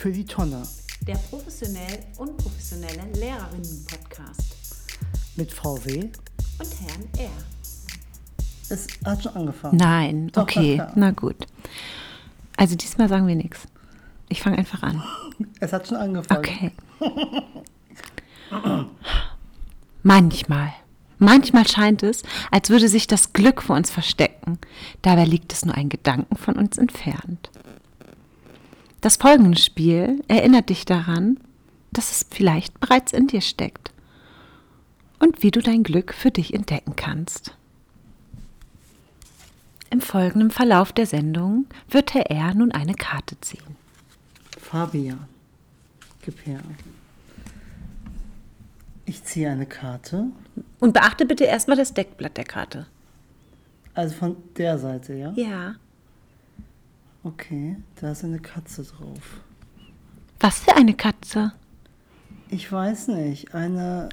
für die Tonne. Der professionell unprofessionelle Lehrerinnen-Podcast. Mit VW. Und Herrn R. Es hat schon angefangen. Nein, Doch, okay, na na gut. Also diesmal sagen wir nichts. Ich fange einfach an. Es hat schon angefangen. Okay. Manchmal. Manchmal scheint es, als würde sich das Glück vor uns verstecken. Dabei liegt es nur ein Gedanken von uns entfernt. Das folgende Spiel erinnert dich daran, dass es vielleicht bereits in dir steckt und wie du dein Glück für dich entdecken kannst. Im folgenden Verlauf der Sendung wird Herr R. nun eine Karte ziehen. Fabian. Gib her. Ich ziehe eine Karte. Und beachte bitte erstmal das Deckblatt der Karte. Also von der Seite, ja? Ja. Okay, da ist eine Katze drauf. Was für eine Katze? Ich weiß nicht. Eine,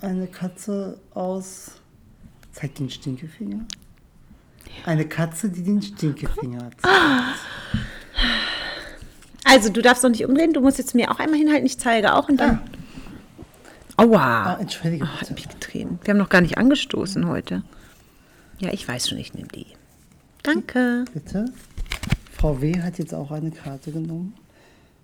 eine Katze aus. Zeig den Stinkefinger. Eine Katze, die den Stinkefinger zeigt. Also, du darfst noch nicht umdrehen. Du musst jetzt mir auch einmal hinhalten. Ich zeige auch und dann. Aua. Ah, entschuldige Oh, hat bitte. mich getreten. Wir haben noch gar nicht angestoßen heute. Ja, ich weiß schon, ich nehme die. Danke. Bitte. VW hat jetzt auch eine Karte genommen.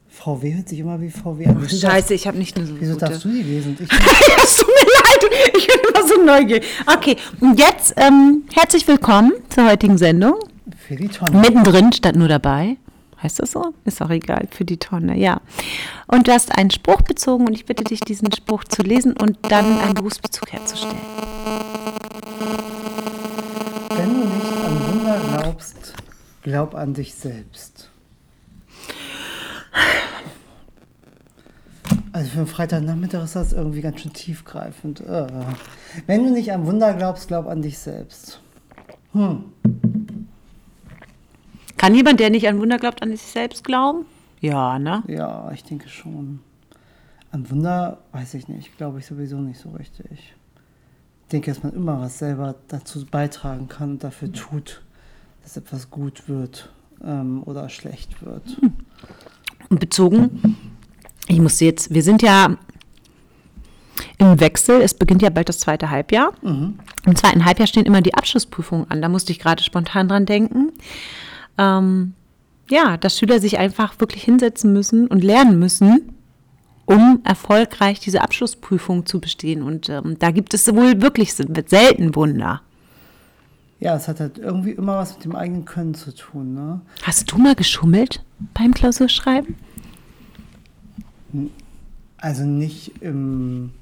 VW hört sich immer wie VW an. Wieso Scheiße, ich habe nicht eine so wieso gute. darfst du die lesen? Ich, Es tut mir leid, ich bin immer so neugierig. Okay, und jetzt ähm, herzlich willkommen zur heutigen Sendung. für die Tonne. Mittendrin statt nur dabei. Heißt das so? Ist auch egal, für die Tonne, ja. Und du hast einen Spruch bezogen und ich bitte dich, diesen Spruch zu lesen und dann einen Berufsbezug herzustellen. Glaub an dich selbst. Also für einen Freitagnachmittag ist das irgendwie ganz schön tiefgreifend. Äh. Wenn du nicht an Wunder glaubst, glaub an dich selbst. Kann jemand, der nicht an Wunder glaubt, an sich selbst glauben? Ja, ne? Ja, ich denke schon. An Wunder weiß ich nicht, glaube ich sowieso nicht so richtig. Ich denke, dass man immer was selber dazu beitragen kann und dafür tut, dass etwas gut wird ähm, oder schlecht wird. Und bezogen, ich musste jetzt, wir sind ja im Wechsel, es beginnt ja bald das zweite Halbjahr. Im zweiten Halbjahr stehen immer die Abschlussprüfungen an, da musste ich gerade spontan dran denken. Ähm, ja, dass Schüler sich einfach wirklich hinsetzen müssen und lernen müssen, um erfolgreich diese Abschlussprüfung zu bestehen. Und ähm, da gibt es wohl wirklich selten Wunder. Ja, es hat halt irgendwie immer was mit dem eigenen Können zu tun, ne? Hast du mal geschummelt beim Klausurschreiben? Also nicht im.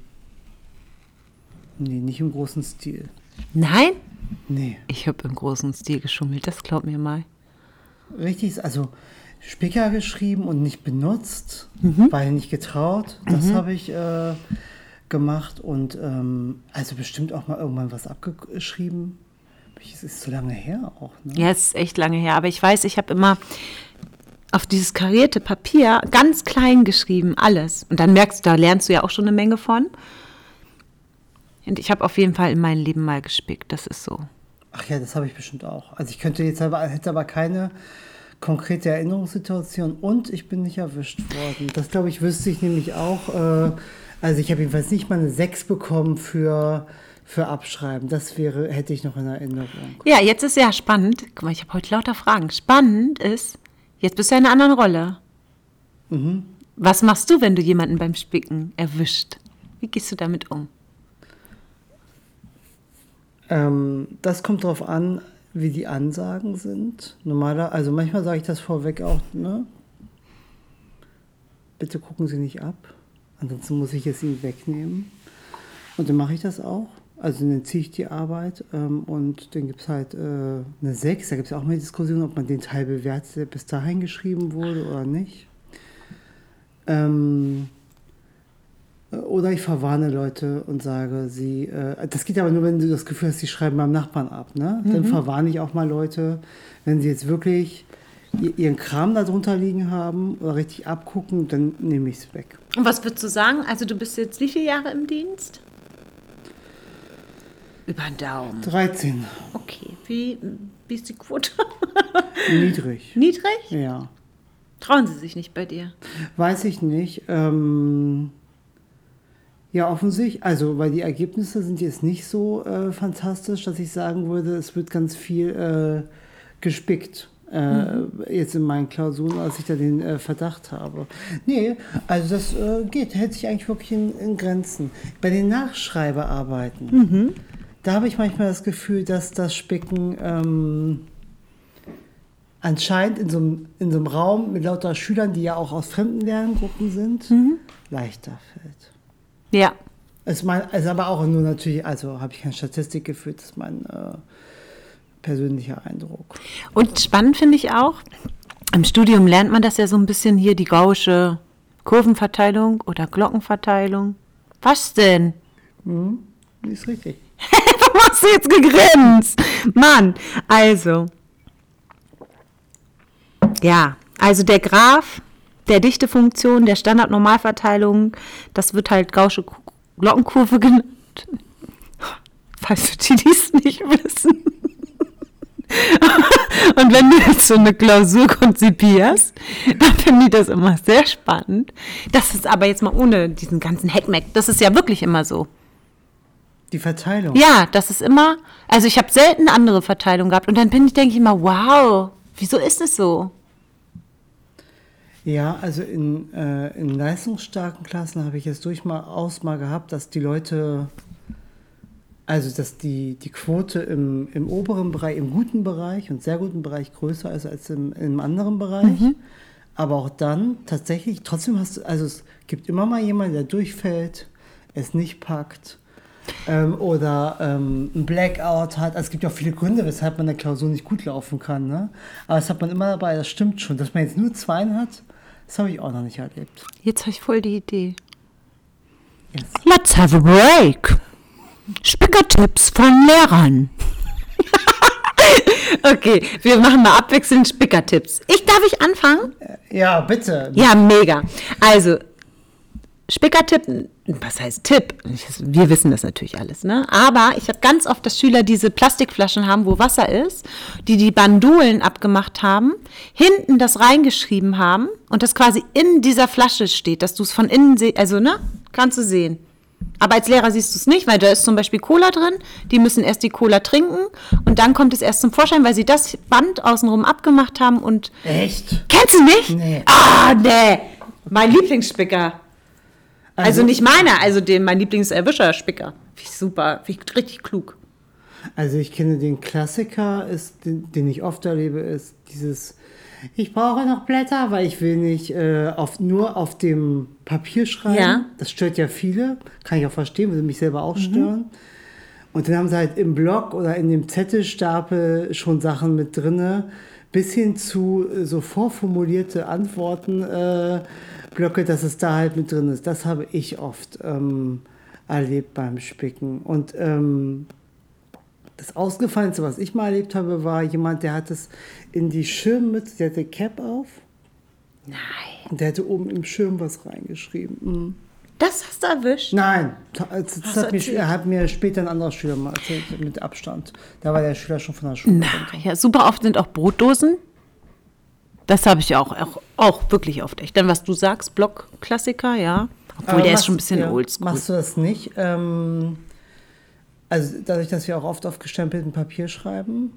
Nee, nicht im großen Stil. Nein? Nee. Ich habe im großen Stil geschummelt, das glaub mir mal. Richtig, also Spicker geschrieben und nicht benutzt, Mhm. weil nicht getraut. Das habe ich äh, gemacht und ähm, also bestimmt auch mal irgendwann was abgeschrieben. Es ist so lange her auch, ne? Ja, es ist echt lange her, aber ich weiß, ich habe immer auf dieses karierte Papier ganz klein geschrieben, alles. Und dann merkst du, da lernst du ja auch schon eine Menge von. Und ich habe auf jeden Fall in meinem Leben mal gespickt, das ist so. Ach ja, das habe ich bestimmt auch. Also ich könnte jetzt aber, hätte aber keine konkrete Erinnerungssituation und ich bin nicht erwischt worden. Das glaube ich wüsste ich nämlich auch. Äh, also ich habe jedenfalls nicht mal eine 6 bekommen für, für Abschreiben. Das wäre, hätte ich noch in Erinnerung. Ja, jetzt ist ja spannend. Guck mal, ich habe heute lauter Fragen. Spannend ist, jetzt bist du in einer anderen Rolle. Was machst du, wenn du jemanden beim Spicken erwischt? Wie gehst du damit um? Ähm, das kommt darauf an, wie die Ansagen sind. Normaler, also manchmal sage ich das vorweg auch, ne? Bitte gucken Sie nicht ab. Ansonsten muss ich es Ihnen wegnehmen. Und dann mache ich das auch. Also dann ziehe ich die Arbeit ähm, und dann gibt es halt äh, eine 6. Da gibt es ja auch mal die Diskussion, ob man den Teil bewertet, der bis dahin geschrieben wurde oder nicht. Ähm, oder ich verwarne Leute und sage, sie, äh, das geht aber nur, wenn du das Gefühl hast, sie schreiben beim Nachbarn ab. Ne? Dann verwarne ich auch mal Leute, wenn sie jetzt wirklich ihren Kram da drunter liegen haben oder richtig abgucken, dann nehme ich es weg. Und was würdest du sagen? Also du bist jetzt wie viele Jahre im Dienst? Über den Daumen. 13. Okay, wie, wie ist die Quote? Niedrig. Niedrig? Ja. Trauen sie sich nicht bei dir? Weiß ich nicht. Ähm, ja, offensichtlich. Also, weil die Ergebnisse sind jetzt nicht so äh, fantastisch, dass ich sagen würde, es wird ganz viel äh, gespickt. Äh, Jetzt in meinen Klausuren, als ich da den äh, Verdacht habe. Nee, also das äh, geht, hält sich eigentlich wirklich in, in Grenzen. Bei den Nachschreibearbeiten, da habe ich manchmal das Gefühl, dass das Spicken ähm, anscheinend in so, einem, in so einem Raum mit lauter Schülern, die ja auch aus fremden Lerngruppen sind, leichter fällt. Ja. Es mein, ist aber auch nur natürlich, also habe ich keine Statistik geführt, das ist mein äh, persönlicher Eindruck. Und spannend finde ich auch, im Studium lernt man das ja so ein bisschen hier, die gaußsche Kurvenverteilung oder Glockenverteilung. Was denn? Ist richtig. Warum hast du jetzt gegrinst? Mann, also. Ja, also der Graph der Dichtefunktion, der Standardnormalverteilung, das wird halt gaußsche Ku- Glockenkurve genannt. Falls die dies nicht wissen. Und wenn du jetzt so eine Klausur konzipierst, dann finde ich das immer sehr spannend. Das ist aber jetzt mal ohne diesen ganzen Heckmeck. Das ist ja wirklich immer so. Die Verteilung. Ja, das ist immer, also ich habe selten andere Verteilung gehabt und dann bin ich, denke ich immer, wow, wieso ist es so? Ja, also in, äh, in leistungsstarken Klassen habe ich es durchaus mal gehabt, dass die Leute, also dass die, die Quote im, im oberen Bereich, im guten Bereich und sehr guten Bereich größer ist als im, im anderen Bereich. Aber auch dann tatsächlich, trotzdem hast du, also es gibt immer mal jemanden, der durchfällt, es nicht packt. Ähm, oder ähm, ein Blackout hat. Also es gibt ja auch viele Gründe, weshalb man eine Klausur nicht gut laufen kann. Ne? Aber das hat man immer dabei, das stimmt schon. Dass man jetzt nur Zweien hat, das habe ich auch noch nicht erlebt. Jetzt habe ich voll die Idee. Yes. Let's have a break. Spickertipps von Lehrern. okay, wir machen mal abwechselnd Spickertipps. Ich darf ich anfangen? Ja, bitte. Ja, mega. Also, Spickertipp, was heißt Tipp? Wir wissen das natürlich alles, ne? Aber ich habe ganz oft, dass Schüler diese Plastikflaschen haben, wo Wasser ist, die die Bandulen abgemacht haben, hinten das reingeschrieben haben und das quasi in dieser Flasche steht, dass du es von innen siehst, also, ne? Kannst du sehen. Aber als Lehrer siehst du es nicht, weil da ist zum Beispiel Cola drin. Die müssen erst die Cola trinken und dann kommt es erst zum Vorschein, weil sie das Band außenrum abgemacht haben und Echt? Kennst du nicht? Nee. Ah, nee. Mein Lieblingsspicker. Also, nicht meiner, also den, mein Lieblingserwischer-Spicker. Wie super, wie richtig klug. Also ich kenne den Klassiker, ist, den, den ich oft erlebe, ist dieses, ich brauche noch Blätter, weil ich will nicht äh, auf, nur auf dem Papier schreiben. Ja. Das stört ja viele, kann ich auch verstehen, würde mich selber auch stören. Und dann haben sie halt im Blog oder in dem Zettelstapel schon Sachen mit drinne, bis hin zu äh, so vorformulierte Antworten äh, Blöcke, dass es da halt mit drin ist. Das habe ich oft ähm, erlebt beim Spicken. Und ähm, das Ausgefallenste, was ich mal erlebt habe, war jemand, der hat es in die Schirmmütze, der hatte Cap auf Nein. und der hatte oben im Schirm was reingeschrieben. Mhm. Das hast du erwischt. Nein, das, das hat, mir, erzählt? hat mir später ein anderer Schüler mal erzählt, mit Abstand. Da war der Schüler schon von der Schule. Na, ja, super oft sind auch Brotdosen. Das habe ich auch, auch, auch wirklich oft echt. Dann, was du sagst, Blockklassiker, ja. Obwohl, Aber der ist schon ein bisschen ja, oldschool. Machst du das nicht? Ähm, also dadurch, dass wir auch oft auf gestempeltem Papier schreiben,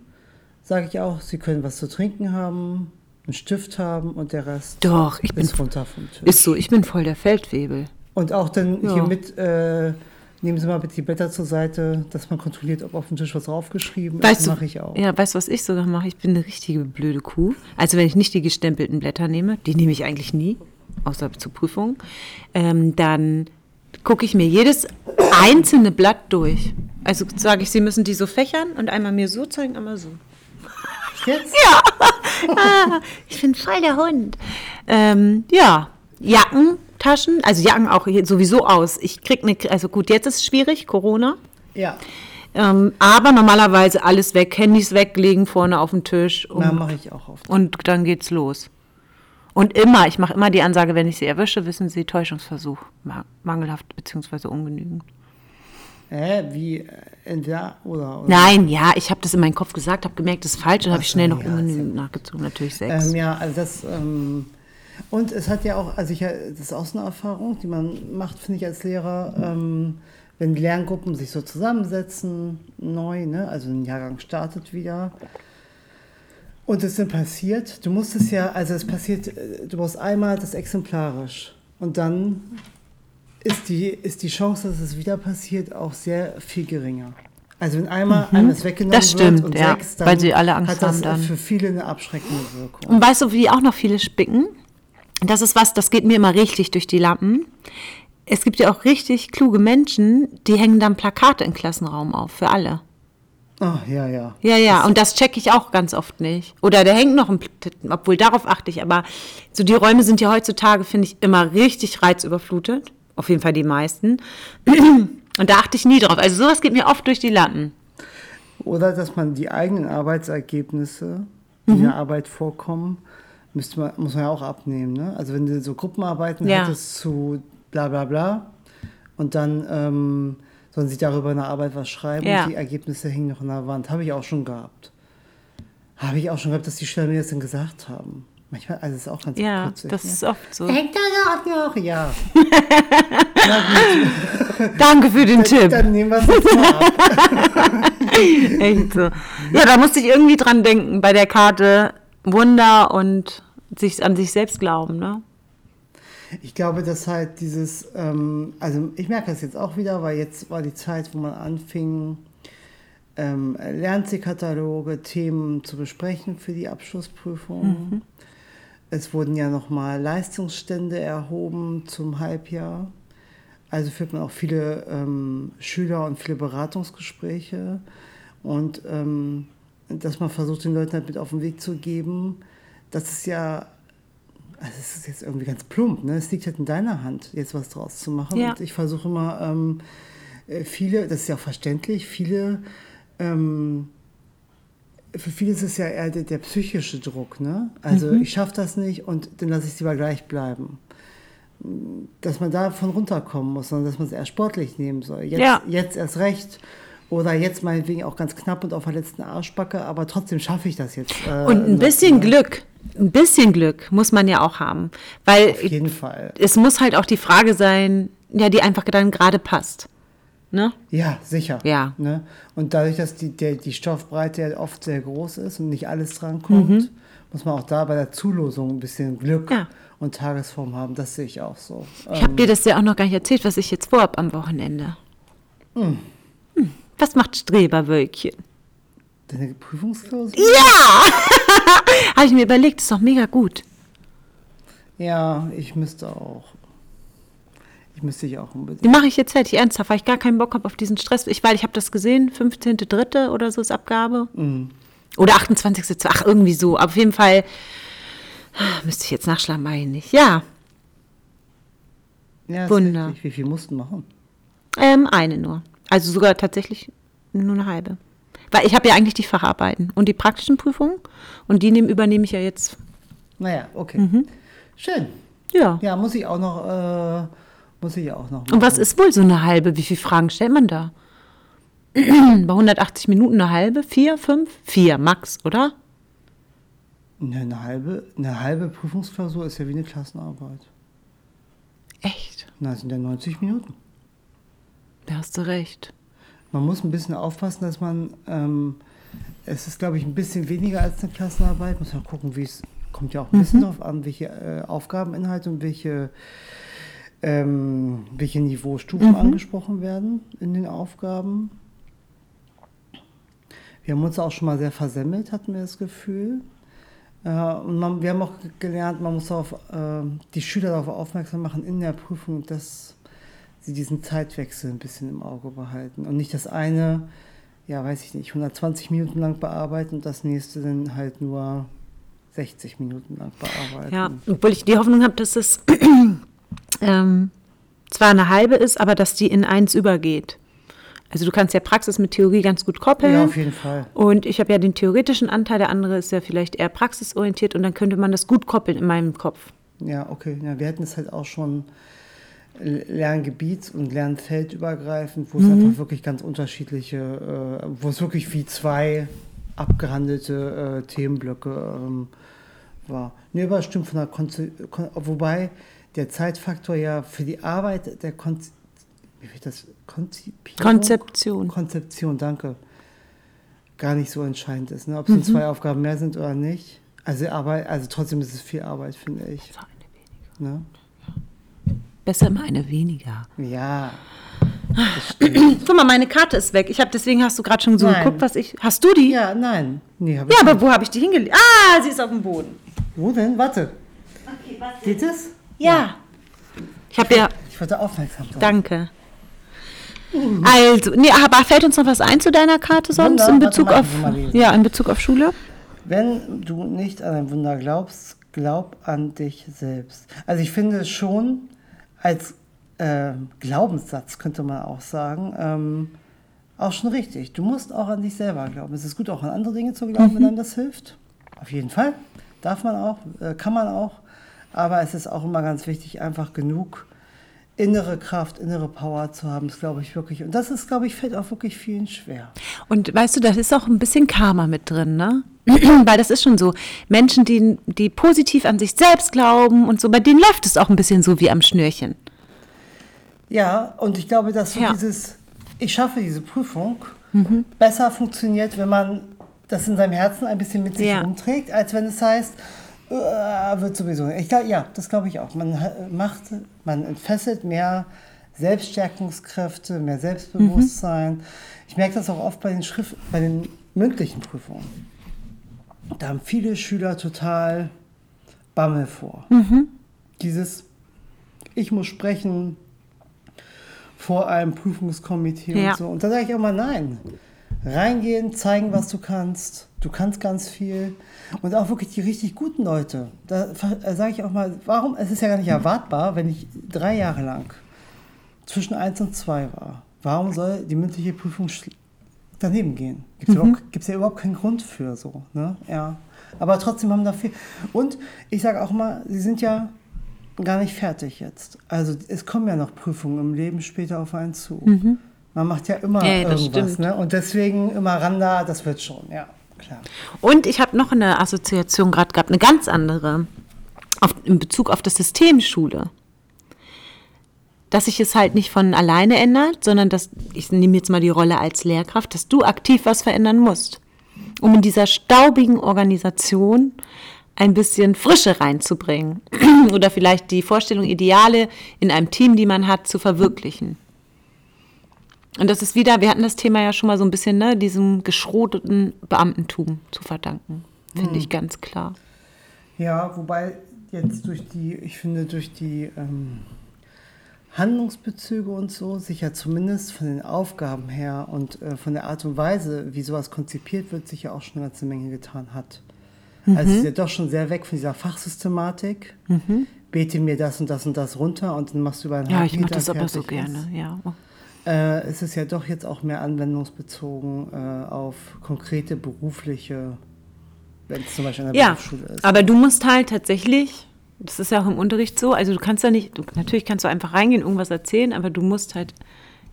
sage ich auch, Sie können was zu trinken haben, einen Stift haben und der Rest Doch, ich bin, ist runter vom Tisch. ist so, ich bin voll der Feldwebel. Und auch dann Ja. hier mit, äh, nehmen Sie mal bitte die Blätter zur Seite, dass man kontrolliert, ob auf dem Tisch was draufgeschrieben ist. Weißt du, mache ich auch. Ja, weißt du, was ich sogar mache? Ich bin eine richtige blöde Kuh. Also wenn ich nicht die gestempelten Blätter nehme, die nehme ich eigentlich nie, außer zur Prüfung, ähm, dann gucke ich mir jedes einzelne Blatt durch. Also sage ich, Sie müssen die so fächern und einmal mir so zeigen, einmal so. Jetzt? Ah, ich bin voll der Hund. Ähm, ja, Jacken, Taschen, also Jacken auch sowieso aus. Ich krieg eine, also gut, jetzt ist es schwierig, Corona. Ja. Ähm, aber normalerweise alles weg, Handys weglegen vorne auf den Tisch und, Na, mache ich auch oft. und dann geht's los. Und immer, ich mache immer die Ansage, wenn ich sie erwische, wissen Sie, Täuschungsversuch, ma- mangelhaft bzw. ungenügend. Äh, wie, äh, entweder oder. oder. Nein, ja, ich habe das in meinen Kopf gesagt, habe gemerkt, das ist falsch und habe ich schnell noch ja, ungenügend nachgezogen, natürlich sechs. Ähm, ja, also das, ähm, Und es hat ja auch, also ich, das ist auch so eine Erfahrung, die man macht, finde ich als Lehrer, ähm, wenn die Lerngruppen sich so zusammensetzen, neu, ne? also ein Jahrgang startet wieder. Und es dann passiert, du musst es ja, also es passiert, äh, du brauchst einmal das exemplarisch und dann ist die, ist die Chance, dass es wieder passiert, auch sehr viel geringer. Also wenn einmal mhm. eines weggenommen das stimmt, wird und ja, sechs, dann weil sie alle Angst hat das haben dann. für viele eine abschreckende Wirkung. Und weißt du, wie auch noch viele spicken? Das ist was, das geht mir immer richtig durch die Lappen. Es gibt ja auch richtig kluge Menschen, die hängen dann Plakate im Klassenraum auf, für alle. Ah, ja, ja. Ja, ja, und das checke ich auch ganz oft nicht. Oder der hängt noch ein, obwohl darauf achte ich, aber so die Räume sind ja heutzutage, finde ich, immer richtig reizüberflutet. Auf jeden Fall die meisten. Und da achte ich nie drauf. Also sowas geht mir oft durch die Lappen. Oder dass man die eigenen Arbeitsergebnisse, die Mhm. in der Arbeit vorkommen, müsste man, muss man ja auch abnehmen. Ne? Also wenn du so Gruppenarbeiten Ja. hättest zu bla bla bla und dann ähm, sollen sie darüber in der Arbeit was schreiben Ja. und die Ergebnisse hängen noch an der Wand. Habe ich auch schon gehabt. Habe ich auch schon gehabt, dass die Schüler mir das dann gesagt haben. Manchmal, also ist auch ganz Ja, putzig, das ne? ist oft so. Hängt da noch, ja. Danke für den Tipp. Dann nehmen wir es jetzt mal ab. Echt so. Ja, da musste ich irgendwie dran denken bei der Karte Wunder und sich an sich selbst glauben, ne? Ich glaube, dass halt dieses, ähm, also ich merke das jetzt auch wieder, weil jetzt war die Zeit, wo man anfing, ähm, Lernzielkataloge, Themen zu besprechen für die Abschlussprüfung. Es wurden ja nochmal Leistungsstände erhoben zum Halbjahr. Also führt man auch viele ähm, Schüler und viele Beratungsgespräche. Und ähm, dass man versucht, den Leuten halt mit auf den Weg zu geben, dass es ja also es ist jetzt irgendwie ganz plump, ne? Es liegt halt in deiner Hand, jetzt was draus zu machen. Ja. Und ich versuche immer, ähm, äh, viele, das ist ja auch verständlich, viele, ähm, für viele ist es ja eher der, der psychische Druck, ne? Also Mhm. ich schaffe das nicht und dann lasse ich es lieber gleich bleiben. Dass man davon runterkommen muss, sondern dass man es eher sportlich nehmen soll. Jetzt, Ja. jetzt erst recht. Oder jetzt meinetwegen auch ganz knapp und auf der letzten Arschbacke, aber trotzdem schaffe ich das jetzt. äh, Und ein bisschen ne? Glück, ein bisschen Glück muss man ja auch haben. Weil Auf jeden Fall. es muss halt auch die Frage sein, ja, die einfach dann gerade passt. Ne? Ja, sicher. Ja. Ne? Und dadurch, dass die, der, die Stoffbreite ja oft sehr groß ist und nicht alles drankommt, muss man auch da bei der Zulosung ein bisschen Glück Mhm. Ja. und Tagesform haben. Das sehe ich auch so. Ich habe dir das ja auch noch gar nicht erzählt, was ich jetzt vorhab am Wochenende. Hm. Was macht Streberwölkchen? Deine Prüfungsklausur? Ja! habe ich mir überlegt, ist doch mega gut. Ja, ich müsste auch. Ich müsste ich auch unbedingt. Die mache ich jetzt fertig, ernsthaft, weil ich gar keinen Bock habe auf diesen Stress. Ich, weil ich habe das gesehen, 15.3. oder so ist Abgabe. Oder 28.2. Ach, irgendwie so. Auf jeden Fall ah, müsste ich jetzt nachschlagen, meine ich. Ja, Ja, Wunder. Wie viel mussten machen? ähm, eine nur. Also sogar tatsächlich nur eine halbe. Weil ich habe ja eigentlich die Facharbeiten und die praktischen Prüfungen und die nehmen, übernehme ich ja jetzt. Naja, okay. Mhm. Schön. Ja. Ja, muss ich auch noch. Äh, muss ich auch noch. Und was machen. ist wohl so eine halbe? Wie viele Fragen stellt man da? Bei 180 Minuten eine halbe? Vier, fünf? Vier, max, oder? Ne, Eine halbe, eine halbe Prüfungsklausur ist ja wie eine Klassenarbeit. Echt? Na, das sind ja 90 Minuten. Da hast du recht. Man muss ein bisschen aufpassen, dass man, ähm, es ist, glaube ich, ein bisschen weniger als eine Klassenarbeit. Muss man gucken, wie es, kommt ja auch ein bisschen Mhm. drauf an, welche äh, Aufgabeninhalte und welche, ähm, welche Niveaustufen Mhm. angesprochen werden in den Aufgaben. Wir haben uns auch schon mal sehr versemmelt, hatten wir das Gefühl. Äh, und man, wir haben auch gelernt, man muss auf, äh, die Schüler darauf aufmerksam machen in der Prüfung, dass sie diesen Zeitwechsel ein bisschen im Auge behalten und nicht das eine, ja, weiß ich nicht, 120 Minuten lang bearbeiten und das nächste dann halt nur 60 Minuten lang bearbeiten. Ja, obwohl ich die Hoffnung habe, dass es ähm, zwar eine halbe ist, aber dass die in eins übergeht. Also du kannst ja Praxis mit Theorie ganz gut koppeln. Ja, auf jeden Fall. Und ich habe ja den theoretischen Anteil, der andere ist ja vielleicht eher praxisorientiert und dann könnte man das gut koppeln in meinem Kopf. Ja, okay. Ja, wir hatten es halt auch schon Lerngebiets- und Lernfeldübergreifend, wo es einfach wirklich ganz unterschiedliche, äh, wo es wirklich wie zwei abgehandelte äh, Themenblöcke ähm, war. Nee, aber stimmt von der Konze Kon wobei der Zeitfaktor ja für die Arbeit der Kon wie wird das? Konzeption. Konzeption, danke. Gar nicht so entscheidend ist, ne? ob es mhm. zwei Aufgaben mehr sind oder nicht. Also Arbeit, also trotzdem ist es viel Arbeit, finde ich. eine weniger. Ne? Besser immer eine weniger. Ja. Guck mal, meine Karte ist weg. Ich habe deswegen hast du gerade schon so Nein. geguckt, was ich. Hast du die? Ja, nein. Nee, hab Ja, ich aber nicht. wo habe ich die hingelegt? Ah, sie ist auf dem Boden. Wo denn? Warte. Okay, warte. Geht es? Ja. Ich habe ja. Ich wollte aufmerksam sein. Danke. Also, nee, aber fällt uns noch was ein zu deiner Karte sonst Wunder, in Bezug auf ja in Bezug auf Schule? Wenn du nicht an ein Wunder glaubst, glaub an dich selbst. Also ich finde schon als äh, Glaubenssatz könnte man auch sagen, ähm, auch schon richtig. Du musst auch an dich selber glauben. Es ist gut, auch an andere Dinge zu glauben, wenn einem das hilft. Auf jeden Fall. Darf man auch, äh, kann man auch. Aber es ist auch immer ganz wichtig, einfach genug innere Kraft, innere Power zu haben. Das glaube ich wirklich. Und das ist, glaube ich, fällt auch wirklich vielen schwer. Und weißt du, das ist auch ein bisschen Karma mit drin, ne? Weil das ist schon so. Menschen, die, die positiv an sich selbst glauben und so, bei denen läuft es auch ein bisschen so wie am Schnürchen. Ja, und ich glaube, dass so Ja. dieses, ich schaffe diese Prüfung, besser funktioniert, wenn man das in seinem Herzen ein bisschen mit sich Ja. rumträgt, als wenn es heißt, äh, wird sowieso. Ich glaub, ja, das glaube ich auch. Man macht, man entfesselt mehr Selbststärkungskräfte, mehr Selbstbewusstsein. Ich merke das auch oft bei den Schrift, bei den mündlichen Prüfungen. Da haben viele Schüler total Bammel vor. Dieses, ich muss sprechen, vor einem Prüfungskomitee Ja. und so. Und da sage ich auch mal nein. Reingehen, zeigen, was du kannst. Du kannst ganz viel. Und auch wirklich die richtig guten Leute. Da sage ich auch mal, warum, es ist ja gar nicht erwartbar, wenn ich drei Jahre lang zwischen 1 und 2 war. Warum soll die mündliche Prüfung daneben gehen? Gibt es Mhm. ja überhaupt keinen Grund für so. Ne? Ja. Aber trotzdem haben da viel. Und ich sage auch mal, sie sind ja gar nicht fertig jetzt. Also es kommen ja noch Prüfungen im Leben später auf einen zu. Man macht ja immer Mhm. Das irgendwas. Ne? Und deswegen immer ran da, das wird schon, ja, klar. Und ich habe noch eine Assoziation gerade gehabt, eine ganz andere, auf, in Bezug auf das System Schule. Dass sich es halt nicht von alleine ändert, sondern dass, ich nehme jetzt mal die Rolle als Lehrkraft, dass du aktiv was verändern musst, um in dieser staubigen Organisation ein bisschen Frische reinzubringen oder vielleicht die Vorstellung, Ideale in einem Team, die man hat, zu verwirklichen. Und das ist wieder, wir hatten das Thema ja schon mal so ein bisschen, ne, diesem geschroteten Beamtentum zu verdanken. Finde ich ganz klar. Ja, wobei jetzt durch die, ich finde, durch die ähm, Handlungsbezüge und so sich ja zumindest von den Aufgaben her und äh, von der Art und Weise, wie sowas konzipiert wird, sich ja auch schon eine ganze Menge getan hat. Also es ist ja doch schon sehr weg von dieser Fachsystematik. Bete mir das und das und das runter und dann machst du über einen Ja, ich mache das aber so gerne, ja. Äh, es ist ja doch jetzt auch mehr anwendungsbezogen äh, auf konkrete berufliche, wenn es zum Beispiel an der Ja, Berufsschule ist. aber du musst halt tatsächlich, das ist ja auch im Unterricht so, also du kannst ja nicht, du, natürlich kannst du einfach reingehen, irgendwas erzählen, aber du musst halt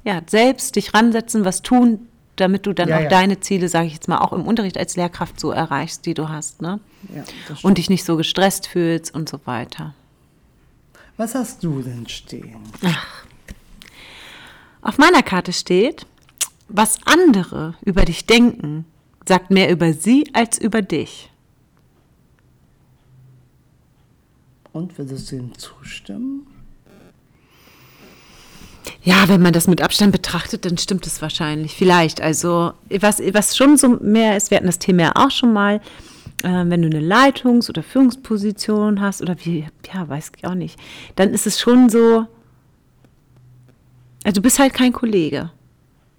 ja, selbst dich ransetzen, was tun, damit du dann Ja, auch ja. deine Ziele, sage ich jetzt mal, auch im Unterricht als Lehrkraft so erreichst, die du hast, ne? Ja. Und dich nicht so gestresst fühlst und so weiter. Was hast du denn stehen? Auf meiner Karte steht, was andere über dich denken, sagt mehr über sie als über dich. Und würdest du ihm zustimmen? Ja, wenn man das mit Abstand betrachtet, dann stimmt es wahrscheinlich. Vielleicht. Also, was, was schon so mehr ist, wir hatten das Thema ja auch schon mal, äh, wenn du eine Leitungs- oder Führungsposition hast oder wie, ja, weiß ich auch nicht, dann ist es schon so, also du bist halt kein Kollege.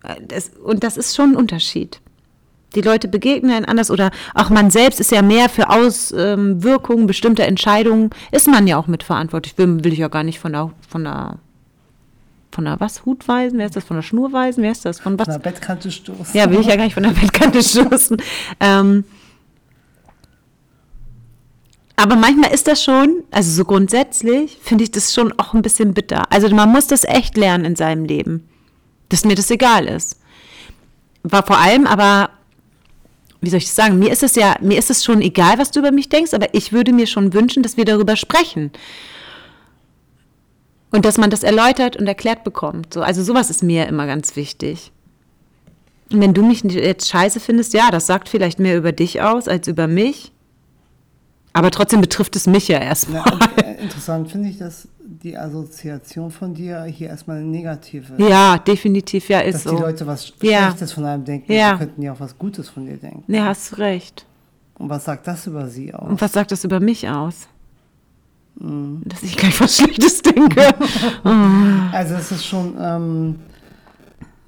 Äh, Das, und das ist schon ein Unterschied. Die Leute begegnen einen anders oder auch man selbst ist ja mehr für Auswirkungen bestimmter Entscheidungen, ist man ja auch mitverantwortlich. Will, will ich ja gar nicht von der, von der, von der was, Hut weisen? Wer ist das? Von der Schnur weisen? Wer ist das? Von was? Von der Bettkante stoßen? Ja, will ich ja gar nicht von der Bettkante stoßen. Ähm, aber manchmal ist das schon, also so grundsätzlich, finde ich das schon auch ein bisschen bitter. Also man muss das echt lernen in seinem Leben, dass mir das egal ist. War vor allem aber wie soll ich das sagen? Mir ist es ja, mir ist es schon egal, was du über mich denkst, aber ich würde mir schon wünschen, dass wir darüber sprechen. Und dass man das erläutert und erklärt bekommt. So, also sowas ist mir immer ganz wichtig. Und wenn du mich jetzt scheiße findest, ja, das sagt vielleicht mehr über dich aus als über mich. Aber trotzdem betrifft es mich ja erstmal. Ja, äh, interessant finde ich, dass die Assoziation von dir hier erstmal eine negative. Ja, definitiv, ja, ist dass so. die Leute was Ja. Schlechtes von einem denken, Ja. sie könnten ja auch was Gutes von dir denken. Ja, hast recht. Und was sagt das über sie aus? Und was sagt das über mich aus? Dass ich gleich was Schlechtes denke. Also es ist schon, ähm,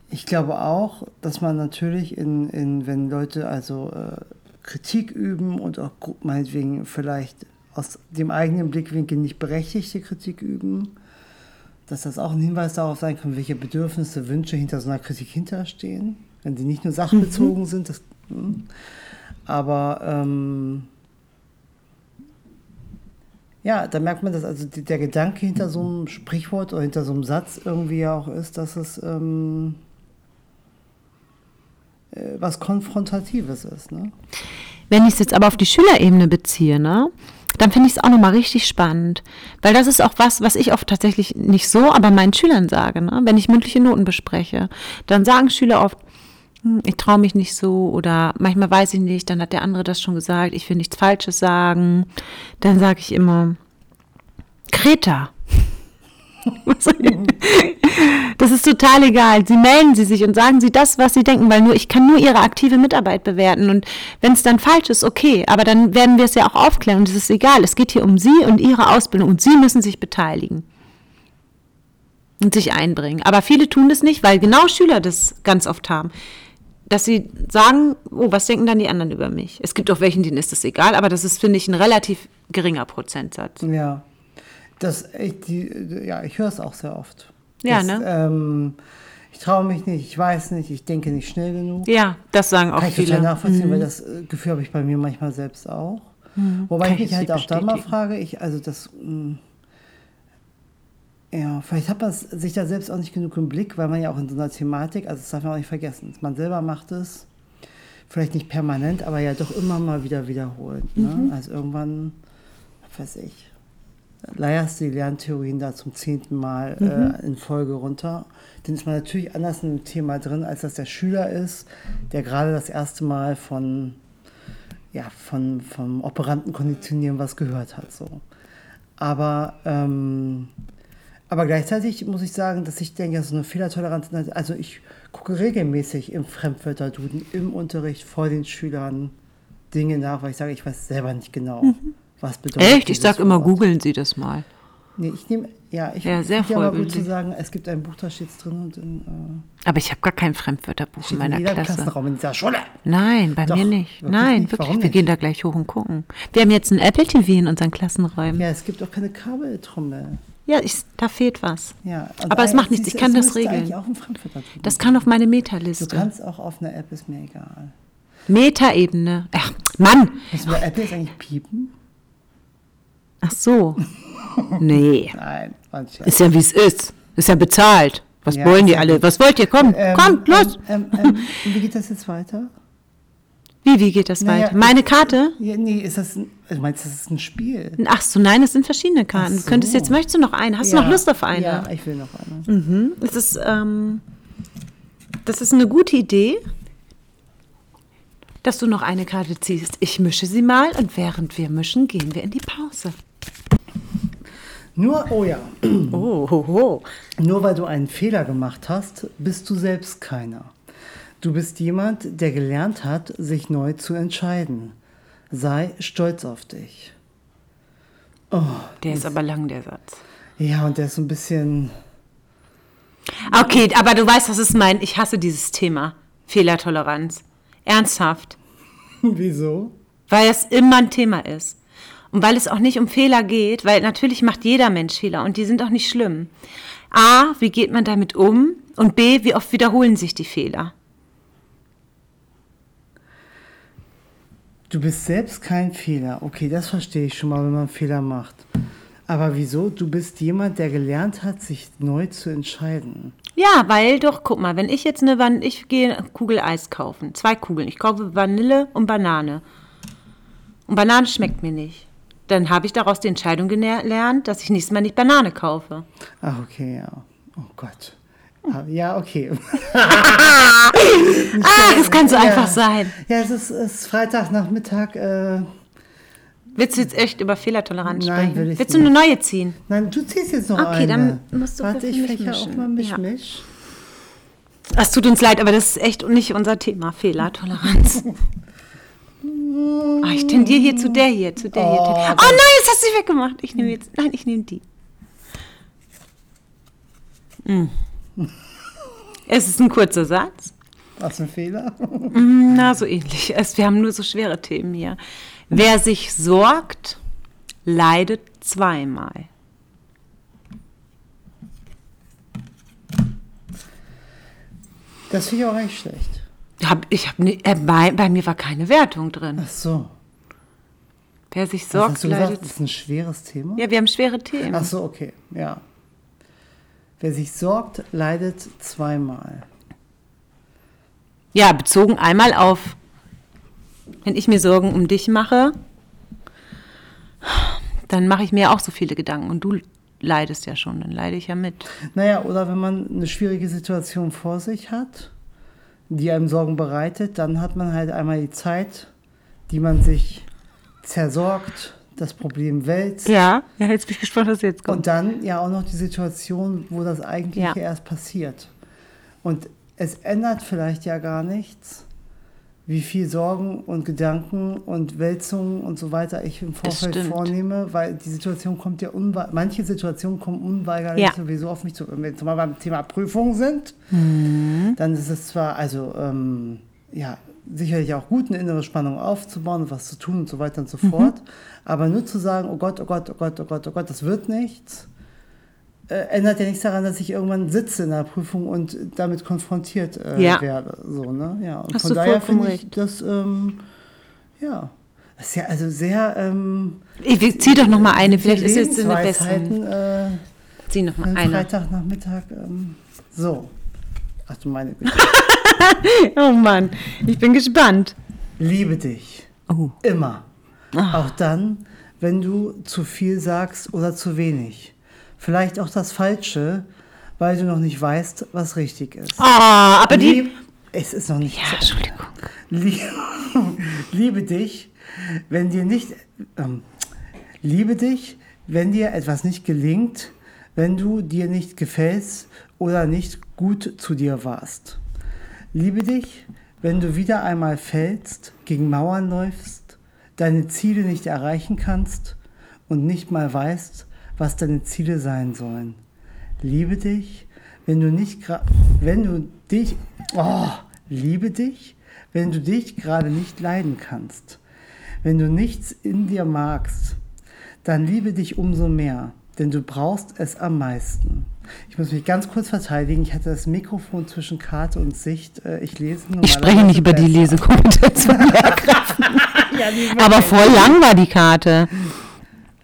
ich glaube auch, dass man natürlich in, in wenn Leute also äh, Kritik üben und auch meinetwegen vielleicht aus dem eigenen Blickwinkel nicht berechtigte Kritik üben, dass das auch ein Hinweis darauf sein kann, welche Bedürfnisse, Wünsche hinter so einer Kritik hinterstehen, wenn sie nicht nur sachbezogen sind. Das, hm. aber ähm, ja, da merkt man, dass also der Gedanke hinter so einem Sprichwort oder hinter so einem Satz irgendwie auch ist, dass es ähm, äh, was Konfrontatives ist. Ne? Wenn ich es jetzt aber auf die Schülerebene beziehe, ne, dann finde ich es auch nochmal richtig spannend. Weil das ist auch was, was ich oft tatsächlich nicht so, aber meinen Schülern sage. Ne? Wenn ich mündliche Noten bespreche, dann sagen Schüler oft, hm, ich traue mich nicht so oder manchmal weiß ich nicht, dann hat der andere das schon gesagt, ich will nichts Falsches sagen. Dann sage ich immer, Kreta. Das ist total egal. Sie melden sie sich und sagen sie das, was sie denken, weil nur ich kann nur ihre aktive Mitarbeit bewerten. Und wenn es dann falsch ist, okay, aber dann werden wir es ja auch aufklären und es ist egal. Es geht hier um sie und ihre Ausbildung und sie müssen sich beteiligen und sich einbringen. Aber viele tun das nicht, weil genau Schüler das ganz oft haben. Dass sie sagen, oh, was denken dann die anderen über mich? Es gibt auch welchen, denen ist das egal, aber das ist, finde ich, ein relativ geringer Prozentsatz. Ja, das, ich, die, ja, ich höre es auch sehr oft. Ja, das, ne? Ähm, ich traue mich nicht, ich weiß nicht, ich denke nicht schnell genug. Ja, das sagen auch Kann ich viele. total nachvollziehen, weil das äh, Gefühl habe ich bei mir manchmal selbst auch. Wobei Kann ich ich mich halt auch da mal frage, ich, also das, mh, ja, vielleicht hat man sich da selbst auch nicht genug im Blick, weil man ja auch in so einer Thematik, also das darf man auch nicht vergessen, man selber macht es, vielleicht nicht permanent, aber ja doch immer mal wieder wiederholt. Ne? Mhm. Also irgendwann, was weiß ich, leierst du die Lerntheorien da zum zehnten Mal Mhm. äh, in Folge runter. Dann ist man natürlich anders in dem Thema drin, als dass der Schüler ist, der gerade das erste Mal von, ja, von, vom Operanten konditionieren was gehört hat. So. Aber, ähm, aber gleichzeitig muss ich sagen, dass ich denke, so eine Fehlertoleranz, also ich gucke regelmäßig im Fremdwörterduden, im Unterricht vor den Schülern Dinge nach, weil ich sage, ich weiß selber nicht genau, was bedeutet Echt? Ich dieses sag immer, googeln Sie das mal. Nee, ich nehme, ja, ich Ja, sehr ja mal gut zu sagen, es gibt ein Buch, da steht es drin und in, äh, Aber ich habe gar kein Fremdwörterbuch in in meiner jeder Klasse. Klassenraum in dieser Schule. Nein, bei Doch, mir nicht. wirklich Nein, nicht? wirklich. Warum Wir nicht? gehen da gleich hoch und gucken. Wir haben jetzt ein Apple TV in unseren Klassenräumen. Ja, es gibt auch keine Kabeltrommel. Ja, ich, da fehlt was. Ja, Aber es macht nichts, ich du, kann das regeln. Das kann auf meine Du Metaliste. kannst auch auf einer App, ist mir egal. Metaebene. Ach, Mann. Müssen wir App jetzt eigentlich piepen? Ach so. Nee. Nein. Ist ja wie es ist. Ist ja bezahlt. Was Ja, wollen die alle? Was wollt ihr? Kommt, Ähm, kommt, los. Ähm, ähm, ähm, wie geht das jetzt weiter? Wie, wie geht das Naja, weiter? Meine Karte? Ja, nee, ist das ein, du meinst, das ist ein Spiel? Ach so, nein, es sind verschiedene Karten. Du könntest so. jetzt, möchtest du noch eine? Hast du Ja, noch Lust auf eine? Ja, ich will noch eine. Mhm. Das ist, ähm, das ist eine gute Idee, dass du noch eine Karte ziehst. Ich mische sie mal und während wir mischen, gehen wir in die Pause. Nur, oh ja, Oh, ho, ho. nur weil du einen Fehler gemacht hast, bist du selbst keiner. Du bist jemand, der gelernt hat, sich neu zu entscheiden. Sei stolz auf dich. Der ist aber lang, der Satz. Ja, und der ist so ein bisschen. Okay, aber du weißt, was es meint. Ich hasse dieses Thema. Fehlertoleranz. Ernsthaft. Wieso? Weil es immer ein Thema ist. Und weil es auch nicht um Fehler geht, weil natürlich macht jeder Mensch Fehler und die sind auch nicht schlimm. A, wie geht man damit um? Und B, wie oft wiederholen sich die Fehler? Du bist selbst kein Fehler. Okay, das verstehe ich schon mal, wenn man Fehler macht. Aber wieso? Du bist jemand, der gelernt hat, sich neu zu entscheiden. Ja, weil doch, guck mal, wenn ich jetzt eine Vanille, ich gehe Kugel Eis kaufen, zwei Kugeln, ich kaufe Vanille und Banane. Und Banane schmeckt mir nicht. Dann habe ich daraus die Entscheidung gelernt, dass ich nächstes Mal nicht Banane kaufe. Ach, okay, ja. Oh Gott. Ah, Ja, okay. Ah, das kann so Ja. einfach sein. Ja, es ist, ist Freitagnachmittag. Äh, Willst du jetzt echt über Fehlertoleranz Nein, sprechen? will ich Willst du eine nicht. neue ziehen? nein, du ziehst jetzt noch Okay, eine. dann musst du Warte, ich mich fächer auch mal Misch, Ja. Misch. Es tut uns leid, aber das ist echt nicht unser Thema, Fehlertoleranz. Ah, ich tendiere hier zu der hier, zu der hier. Oh, Oh nein, jetzt hast du sie weggemacht. Ich nehme jetzt, nein, ich nehme die. Mm. Es ist ein kurzer Satz. Was ein Fehler? Na, so ähnlich. Es, wir haben nur so schwere Themen hier. Wer sich sorgt, leidet zweimal. Das finde ich auch nicht schlecht. Hab, ich hab, ne, äh, bei, bei mir war keine Wertung drin. Ach so. Wer sich Was sorgt, hast du gesagt? leidet Das ist ein schweres Thema? Ja, wir haben schwere Themen. Ach so, okay. Ja. Wer sich sorgt, leidet zweimal. Ja, bezogen einmal auf, wenn ich mir Sorgen um dich mache, dann mache ich mir auch so viele Gedanken und du leidest ja schon, dann leide ich ja mit. Naja, oder wenn man eine schwierige Situation vor sich hat, die einem Sorgen bereitet, dann hat man halt einmal die Zeit, die man sich zersorgt, das Problem wälzt. Ja, ja jetzt bin ich gespannt, was jetzt Und dann ja auch noch die Situation, wo das eigentlich Ja. erst passiert. Und es ändert vielleicht ja gar nichts, wie viel Sorgen und Gedanken und Wälzungen und so weiter ich im Vorfeld vornehme, weil die Situation kommt ja unweigerlich, manche Situationen kommen unweigerlich Ja. sowieso auf mich zu. Wenn wir zum Beispiel beim Thema Prüfung sind, Mhm. dann ist es zwar, also ähm, ja, sicherlich auch gut, eine innere Spannung aufzubauen und was zu tun und so weiter und so fort. Aber nur zu sagen, oh Gott, oh Gott, oh Gott, oh Gott, oh Gott, das wird nichts, äh, ändert ja nichts daran, dass ich irgendwann sitze in der Prüfung und damit konfrontiert äh, Ja. werde. So, ne? ja, und Hast von du daher finde ich das, ähm, ja, das ist ja also sehr, ähm, Ich zieh doch noch mal eine, vielleicht ist jetzt eine bessere. Äh, Zieh noch mal eine. Freitagnachmittag, ähm, so. Ach du meine Güte. Oh Mann, ich bin gespannt. Liebe dich. Oh. Immer. Ah. Auch dann, wenn du zu viel sagst oder zu wenig. Vielleicht auch das Falsche, weil du noch nicht weißt, was richtig ist. Ah, aber die. Lieb, es ist noch nicht Ja, Entschuldigung. Lie liebe dich, wenn dir nicht. Ähm, liebe dich, wenn dir etwas nicht gelingt, wenn du dir nicht gefällst oder nicht gut zu dir warst. Liebe dich, wenn du wieder einmal fällst, gegen Mauern läufst, deine Ziele nicht erreichen kannst und nicht mal weißt, was deine Ziele sein sollen. Liebe dich, wenn du nicht wenn du dich oh, liebe dich, wenn du dich gerade nicht leiden kannst. Wenn du nichts in dir magst, dann liebe dich umso mehr, denn du brauchst es am meisten. Ich muss mich ganz kurz verteidigen. Ich hatte das Mikrofon zwischen Karte und Sicht. Äh, Ich lese Ich spreche nicht über die Lesekompetenz. Von. Ja, Aber voll lang war die Karte.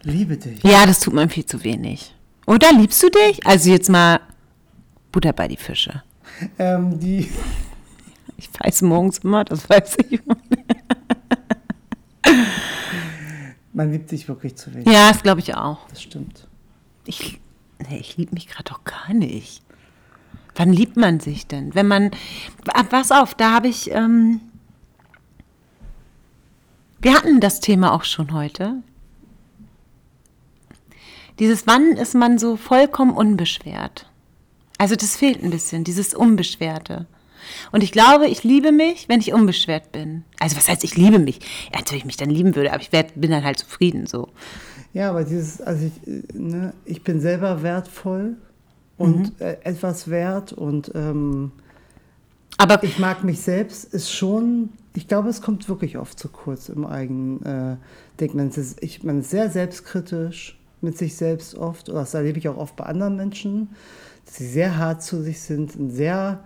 Liebe dich. Ja, das tut man viel zu wenig. Oder liebst du dich? Also jetzt mal Butter bei die Fische. Ähm, die, Ich weiß morgens immer, das weiß ich. man liebt sich wirklich zu wenig. Ja, das glaube ich auch. Das stimmt. Ich, nee, ich liebe mich gerade doch gar nicht. Wann liebt man sich denn? Wenn man, Ah, pass auf, da habe ich, ähm, wir hatten das Thema auch schon heute. Dieses Wann ist man so vollkommen unbeschwert? Also das fehlt ein bisschen, dieses Unbeschwerte. Und ich glaube, ich liebe mich, wenn ich unbeschwert bin. Also was heißt, ich liebe mich? Ja, natürlich, ich mich dann lieben würde, aber ich werd, bin dann halt zufrieden so. Ja, aber dieses, also ich, ne, ich bin selber wertvoll und äh, etwas wert und ähm, Aber ich mag mich selbst, ist schon, ich glaube, es kommt wirklich oft zu kurz im eigenen äh, Denken. Man ist, ich, man ist sehr selbstkritisch mit sich selbst oft, oder das erlebe ich auch oft bei anderen Menschen, dass sie sehr hart zu sich sind, einen sehr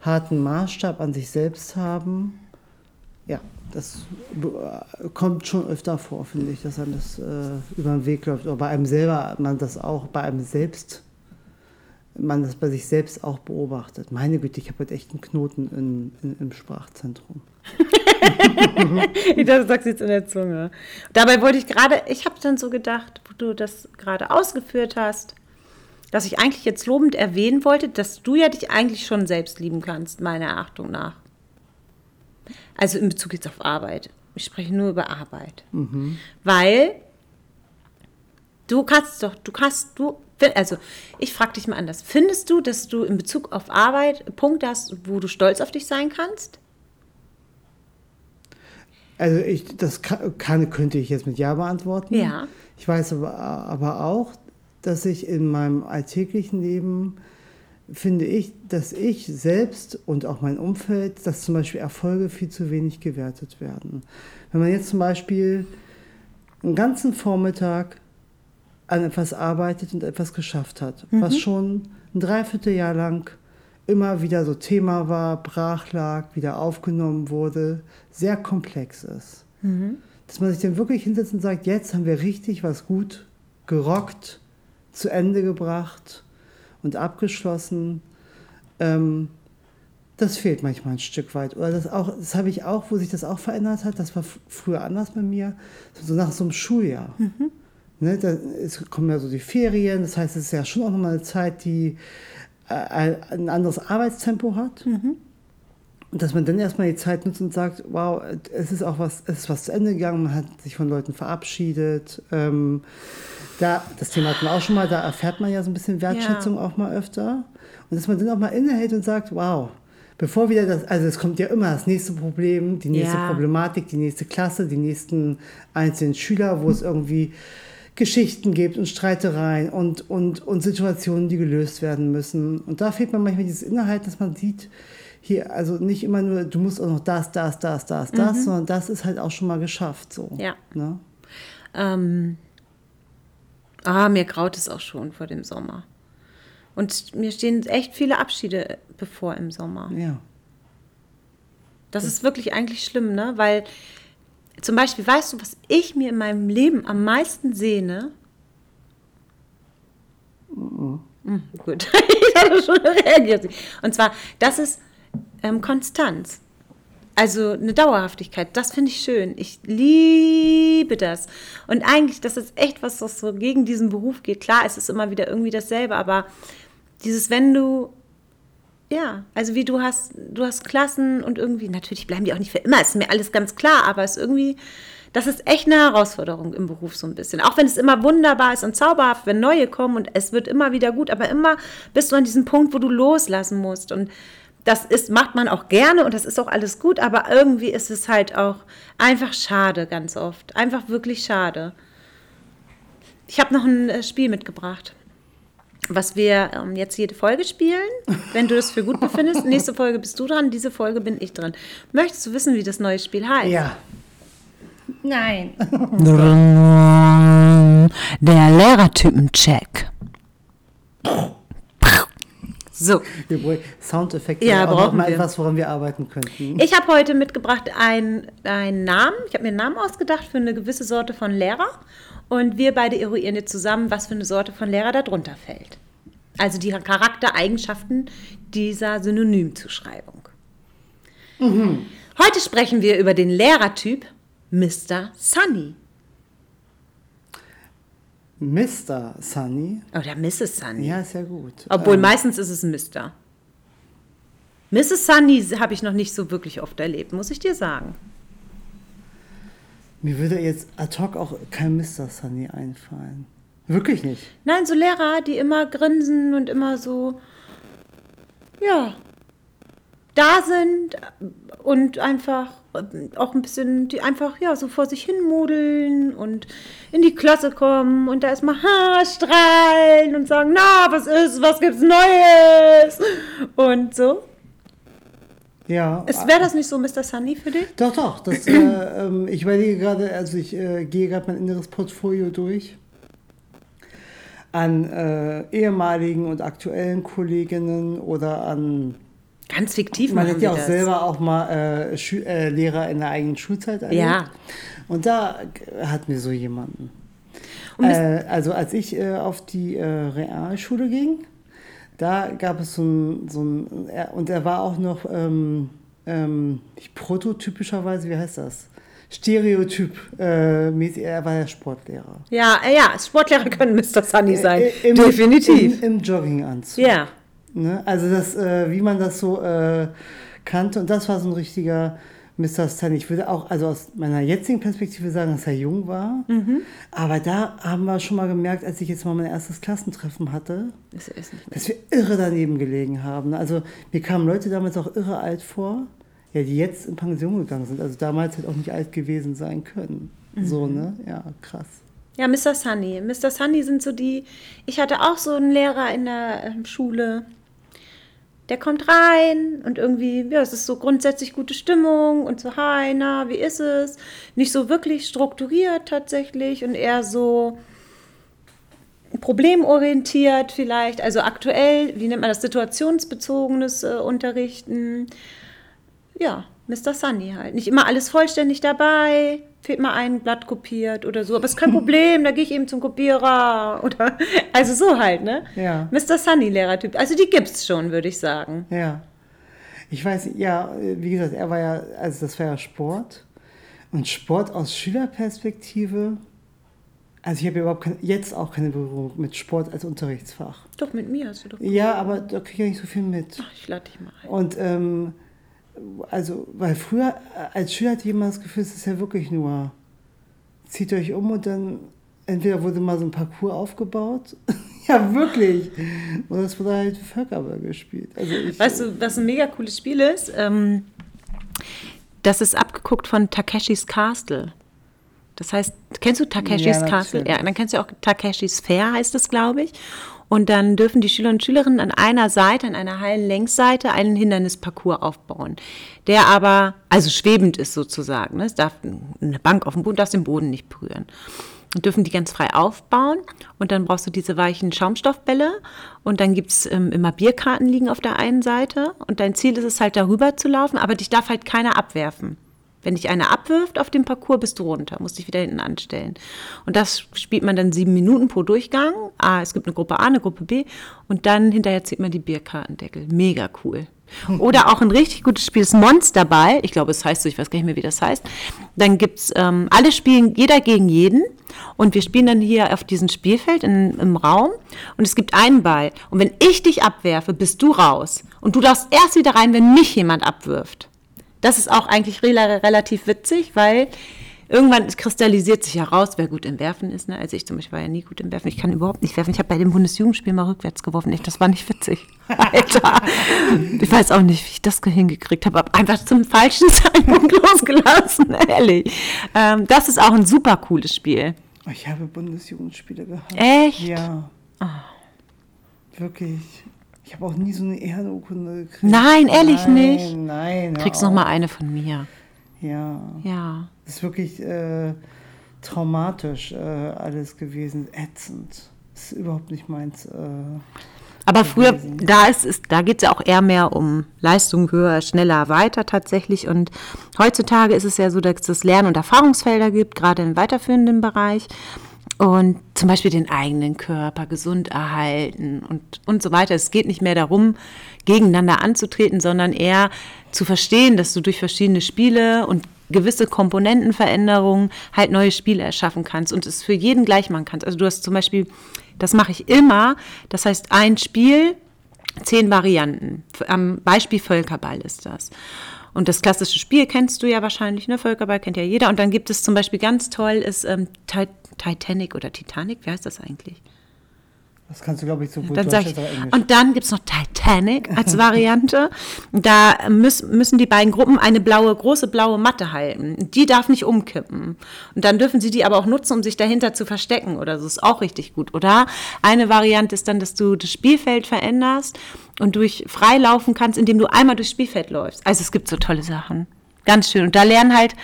harten Maßstab an sich selbst haben Ja, das äh, kommt schon öfter vor, finde ich, dass einem das äh, über den Weg läuft. Oder bei einem selber, man das auch bei einem selbst, man das bei sich selbst auch beobachtet. Meine Güte, ich habe heute echt einen Knoten in, in, im Sprachzentrum. ich dachte, du sagst jetzt in der Zunge. Dabei wollte ich gerade, ich habe dann so gedacht, wo du das gerade ausgeführt hast, dass ich eigentlich jetzt lobend erwähnen wollte, dass du ja dich eigentlich schon selbst lieben kannst, meiner Achtung nach. Also in Bezug jetzt auf Arbeit. Ich spreche nur über Arbeit. Mhm. Weil du kannst doch, du kannst, du, also ich frage dich mal anders. Findest du, dass du in Bezug auf Arbeit Punkte hast, wo du stolz auf dich sein kannst? Also ich, das kann, könnte ich jetzt mit Ja beantworten. Ja. Ich weiß aber, aber auch, dass ich in meinem alltäglichen Leben finde ich, dass ich selbst und auch mein Umfeld, dass zum Beispiel Erfolge viel zu wenig gewertet werden. Wenn man jetzt zum Beispiel einen ganzen Vormittag an etwas arbeitet und etwas geschafft hat, mhm. was schon ein Dreivierteljahr lang immer wieder so Thema war, brach lag, wieder aufgenommen wurde, sehr komplex ist. Mhm. Dass man sich dann wirklich hinsetzt und sagt, jetzt haben wir richtig was gut gerockt, zu Ende gebracht und abgeschlossen. Ähm, das fehlt manchmal ein Stück weit. Oder das auch, das habe ich auch, wo sich das auch verändert hat, das war früher anders bei mir, so nach so einem Schuljahr. Mhm. Ne, da ist, kommen ja so die Ferien, das heißt, es ist ja schon auch nochmal eine Zeit, die ein anderes Arbeitstempo hat. Mhm. Und dass man dann erstmal die Zeit nutzt und sagt, wow, es ist auch was, es ist was zu Ende gegangen, man hat sich von Leuten verabschiedet. Ähm, da, das Thema hatten wir auch schon mal, da erfährt man ja so ein bisschen Wertschätzung ja. auch mal öfter. Und dass man dann auch mal innehält und sagt, wow, bevor wieder das, also es kommt ja immer das nächste Problem, die nächste ja. Problematik, die nächste Klasse, die nächsten einzelnen Schüler, wo es irgendwie Geschichten gibt und Streitereien und, und, und Situationen, die gelöst werden müssen. Und da fehlt man manchmal dieses Inhalt, dass man sieht, hier, also nicht immer nur, du musst auch noch das, das, das, das, mhm. das, sondern das ist halt auch schon mal geschafft. So, ja. Ne? Ähm, ah, mir graut es auch schon vor dem Sommer. Und mir stehen echt viele Abschiede bevor im Sommer. Ja. Das, das ist wirklich eigentlich schlimm, ne? Weil zum Beispiel, weißt du, was ich mir in meinem Leben am meisten sehne? Mhm. Mhm, gut, ich hatte schon reagiert. Und zwar, das ist ähm, Konstanz. Also eine Dauerhaftigkeit, das finde ich schön. Ich liebe das. Und eigentlich, das ist echt was, was so gegen diesen Beruf geht. Klar, es ist immer wieder irgendwie dasselbe, aber dieses, wenn du ja, also wie du hast, du hast Klassen und irgendwie, natürlich bleiben die auch nicht für immer, ist mir alles ganz klar, aber es ist irgendwie, das ist echt eine Herausforderung im Beruf so ein bisschen. Auch wenn es immer wunderbar ist und zauberhaft, wenn neue kommen und es wird immer wieder gut, aber immer bist du an diesem Punkt, wo du loslassen musst. Und das ist, macht man auch gerne und das ist auch alles gut, aber irgendwie ist es halt auch einfach schade ganz oft. Einfach wirklich schade. Ich habe noch ein äh, Spiel mitgebracht was wir ähm, jetzt jede Folge spielen, wenn du das für gut befindest. Nächste Folge bist du dran, diese Folge bin ich dran. Möchtest du wissen, wie das neue Spiel heißt? Ja. Nein. Der Lehrertypen-Check. So. Soundeffekte. Ja, brauchen wir. etwas, woran wir arbeiten könnten. Ich habe heute mitgebracht einen, einen Namen. Ich habe mir einen Namen ausgedacht für eine gewisse Sorte von Lehrer. Und wir beide eruieren jetzt zusammen, was für eine Sorte von Lehrer darunter fällt. Also die Charaktereigenschaften dieser Synonymzuschreibung. Mhm. Heute sprechen wir über den Lehrertyp Mr. Sunny. Mr. Sunny? Oder Mrs. Sunny. Ja, ja gut. Obwohl ähm. meistens ist es Mr. Mrs. Sunny habe ich noch nicht so wirklich oft erlebt, muss ich dir sagen. Mir würde jetzt ad hoc auch kein Mr. Sunny einfallen. Wirklich nicht. Nein, so Lehrer, die immer grinsen und immer so, ja, da sind und einfach auch ein bisschen, die einfach ja so vor sich hin modeln und in die Klasse kommen und da erstmal Haarstrahlen und sagen, na, was ist, was gibt's Neues? Und so. Ja. Wäre das nicht so, Mr. Sunny, für dich? Doch, doch. Das, äh, ich überlege gerade, also ich äh, gehe gerade mein inneres Portfolio durch an äh, ehemaligen und aktuellen Kolleginnen oder an Ganz fiktiv Man hat ja auch das. selber auch mal äh, äh, Lehrer in der eigenen Schulzeit erlebt. Ja. Und da hatten wir so jemanden. Äh, also als ich äh, auf die äh, Realschule ging, da gab es so ein, so ein und er war auch noch ähm, ähm, prototypischerweise, wie heißt das? Stereotyp, äh, mäßig, er war ja Sportlehrer. Ja, äh, ja, Sportlehrer können Mr. Sunny sein. Äh, im- Definitiv. Im, im Jogginganzug. ja. Ne? Also das, äh, wie man das so äh, kannte. Und das war so ein richtiger Mr. Stan. Ich würde auch, also aus meiner jetzigen Perspektive sagen, dass er jung war. Mhm. Aber da haben wir schon mal gemerkt, als ich jetzt mal mein erstes Klassentreffen hatte, Das dass wir irre daneben gelegen haben. Also mir kamen Leute damals auch irre alt vor, ja, die jetzt in Pension gegangen sind. Also damals halt auch nicht alt gewesen sein können. Mhm. So, ne? Ja, krass. Ja, Mr. Sunny. Mr. Sunny sind so die. Ich hatte auch so einen Lehrer in der ähm, Schule. Der kommt rein und irgendwie, ja, es ist so grundsätzlich gute Stimmung und so, hi, na, wie ist es? Nicht so wirklich strukturiert tatsächlich und eher so problemorientiert vielleicht, also aktuell, wie nennt man das, situationsbezogenes äh, Unterrichten. Ja, Mr. Sunny halt. Nicht immer alles vollständig dabei, fehlt mal ein Blatt kopiert oder so. Aber ist kein Problem, da gehe ich eben zum Kopierer. Oder, also so halt, ne? Ja. Mr. Sunny Lehrertyp. Also die gibt's schon, würde ich sagen. Ja. Ich weiß, ja, wie gesagt, er war ja, also das war ja Sport. Und Sport aus Schülerperspektive, also ich habe überhaupt keine, jetzt auch keine Berührung mit Sport als Unterrichtsfach. Doch, mit mir hast du doch. Ja, aber da kriege ich ja nicht so viel mit. Ach, ich lade dich mal ein. Und ähm, also, weil früher als Schüler hatte ich immer das Gefühl, es ist ja wirklich nur, zieht euch um und dann entweder wurde mal so ein Parcours aufgebaut. ja, wirklich. Oder es wurde halt Völkerball gespielt. Also ich, Weißt du, was ein mega cooles Spiel ist? Ähm, das ist abgeguckt von Takeshis Castle. Das heißt, kennst du Takeshis Ja, Castle? Ja, dann kennst du auch Takeshis Fair, heißt es, glaube ich. Und dann dürfen die Schüler und Schülerinnen an einer Seite, an einer heilen Längsseite, einen Hindernisparcours aufbauen, der aber, also schwebend ist sozusagen. Ne? Es darf eine Bank auf dem Boden, darf den Boden nicht berühren. Und dürfen die ganz frei aufbauen. Und dann brauchst du diese weichen Schaumstoffbälle. Und dann gibt es ähm, immer Bierkarten liegen auf der einen Seite. Und dein Ziel ist es halt, darüber zu laufen, aber dich darf halt keiner abwerfen. Wenn dich einer abwirft auf dem Parcours, bist du runter, musst dich wieder hinten anstellen. Und das spielt man dann sieben Minuten pro Durchgang. Ah, es gibt eine Gruppe A, eine Gruppe B. Und dann hinterher zieht man die Bierkartendeckel. Mega cool. Oder auch ein richtig gutes Spiel ist Monsterball. Ich glaube, es heißt so, ich weiß gar nicht mehr, wie das heißt. Dann gibt's ähm, alle spielen, jeder gegen jeden. Und wir spielen dann hier auf diesem Spielfeld in, im Raum. Und es gibt einen Ball. Und wenn ich dich abwerfe, bist du raus. Und du darfst erst wieder rein, wenn mich jemand abwirft. Das ist auch eigentlich rela- relativ witzig, weil irgendwann kristallisiert sich heraus, wer gut im Werfen ist. Ne? Also ich zum Beispiel war ja nie gut im Werfen. Ich kann überhaupt nicht werfen. Ich habe bei dem Bundesjugendspiel mal rückwärts geworfen. Ich, das war nicht witzig. Alter. Ich weiß auch nicht, wie ich das hingekriegt habe. Hab einfach zum falschen Zeitpunkt losgelassen. Ehrlich. Ähm, das ist auch ein super cooles Spiel. Ich habe Bundesjugendspiele gehabt. Echt? Ja. Wirklich. Ich habe auch nie so eine Ehrenurkunde gekriegt. Nein, ehrlich nein, nicht? Nein, Kriegst noch auf. mal eine von mir. Ja. Ja. Das ist wirklich äh, traumatisch äh, alles gewesen. Ätzend. Das ist überhaupt nicht meins. Äh, Aber früher, da ist es, da geht es ja auch eher mehr um Leistung höher, schneller, weiter tatsächlich. Und heutzutage ist es ja so, dass es Lern- und Erfahrungsfelder gibt, gerade im weiterführenden Bereich. Und zum Beispiel den eigenen Körper gesund erhalten und, und so weiter. Es geht nicht mehr darum, gegeneinander anzutreten, sondern eher zu verstehen, dass du durch verschiedene Spiele und gewisse Komponentenveränderungen halt neue Spiele erschaffen kannst und es für jeden gleich machen kannst. Also du hast zum Beispiel, das mache ich immer, das heißt ein Spiel, zehn Varianten. Am Beispiel Völkerball ist das. Und das klassische Spiel kennst du ja wahrscheinlich, ne? Völkerball kennt ja jeder. Und dann gibt es zum Beispiel ganz toll, ist ähm, Titanic oder Titanic, wie heißt das eigentlich? das kannst du, glaube ich, so gut Dann ich, und dann gibt es noch Titanic als Variante. da müß, müssen die beiden Gruppen eine blaue, große blaue Matte halten. Die darf nicht umkippen. Und dann dürfen sie die aber auch nutzen, um sich dahinter zu verstecken oder so. Ist auch richtig gut. Oder eine Variante ist dann, dass du das Spielfeld veränderst und durch frei laufen kannst, indem du einmal durchs Spielfeld läufst. Also es gibt so tolle Sachen. Ganz schön. Und da lernen halt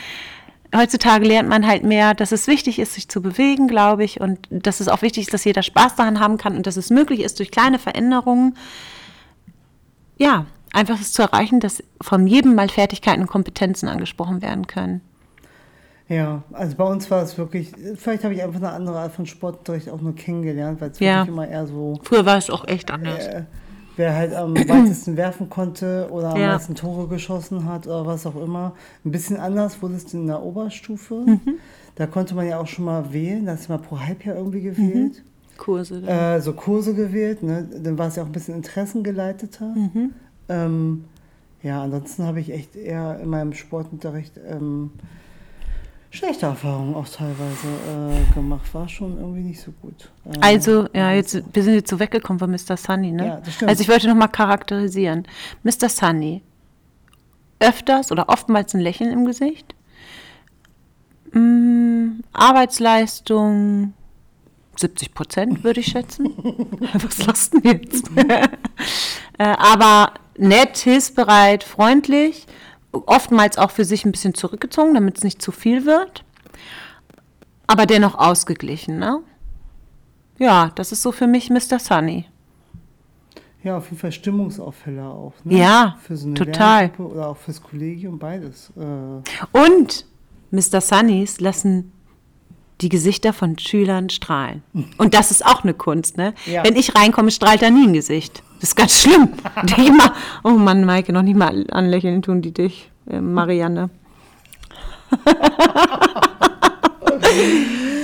heutzutage lernt man halt mehr, dass es wichtig ist, sich zu bewegen, glaube ich, und dass es auch wichtig ist, dass jeder Spaß daran haben kann und dass es möglich ist, durch kleine Veränderungen, ja, einfach es zu erreichen, dass von jedem mal Fertigkeiten und Kompetenzen angesprochen werden können. Ja, also bei uns war es wirklich, vielleicht habe ich einfach eine andere Art von Sportunterricht auch nur kennengelernt, weil es Ja. wirklich immer eher so, Früher war es auch echt anders. äh, wer halt am weitesten werfen konnte oder am Ja. meisten Tore geschossen hat oder was auch immer. Ein bisschen anders wurde es in der Oberstufe. Mhm. Da konnte man ja auch schon mal wählen, da ist mal pro Halbjahr irgendwie gewählt. Kurse. Äh, so Kurse gewählt, ne? dann war es ja auch ein bisschen interessengeleiteter. Mhm. Ähm, ja, ansonsten habe ich echt eher in meinem Sportunterricht ähm, schlechte Erfahrungen auch teilweise äh, gemacht. War schon irgendwie nicht so gut. Ähm, Also, ja, jetzt, wir sind jetzt so weggekommen von Mr. Sunny, ne? Ja, das stimmt. Also ich wollte nochmal charakterisieren. Mr. Sunny, öfters oder oftmals ein Lächeln im Gesicht. Mm, Arbeitsleistung 70 Prozent, würde ich schätzen. Was du denn jetzt? äh, aber nett, hilfsbereit, freundlich. Oftmals auch für sich ein bisschen zurückgezogen, damit es nicht zu viel wird. Aber dennoch ausgeglichen, ne? Ja, das ist so für mich Mr. Sunny. Ja, auf jeden Fall Stimmungsaufheller auch. Ne? Ja, Für so eine total. Lerngruppe Oder auch fürs Kollegium, beides. Äh, Und Mr. Sunnys lassen die Gesichter von Schülern strahlen. Und das ist auch eine Kunst, ne? Ja. Wenn ich reinkomme, strahlt da nie ein Gesicht. Das ist ganz schlimm. Immer, oh Mann, Maike, noch nicht mal anlächeln tun die dich, äh, Marianne.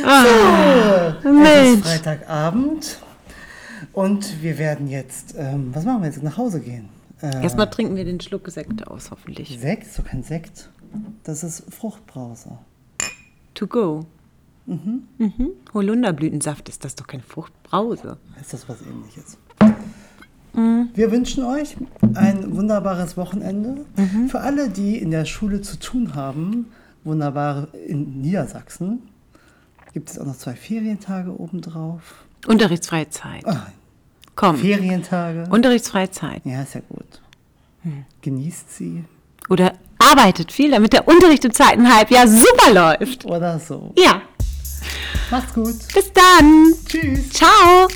ah, Es ist Mensch. Freitagabend und wir werden jetzt, ähm, was machen wir jetzt? Nach Hause gehen. Äh, Erstmal trinken wir den Schluck Sekt aus, hoffentlich. Sekt, so kein Sekt. Das ist Fruchtbrause. To go. Mhm. Holunderblütensaft ist das doch keine Fruchtbrause. Ist das was ähnliches? Mhm. Wir wünschen euch ein wunderbares Wochenende. Mhm. Für alle, die in der Schule zu tun haben, wunderbar in Niedersachsen, gibt es auch noch zwei Ferientage obendrauf. Unterrichtsfreie Zeit. Ah, Komm. Ferientage. Unterrichtsfreie Zeit. ja, ist ja gut. Hm. Genießt sie Oder arbeitet viel, damit der Unterricht im zweiten Halbjahr super läuft. oder so. Ja. Macht's gut. Bis dann. Tschüss. Ciao.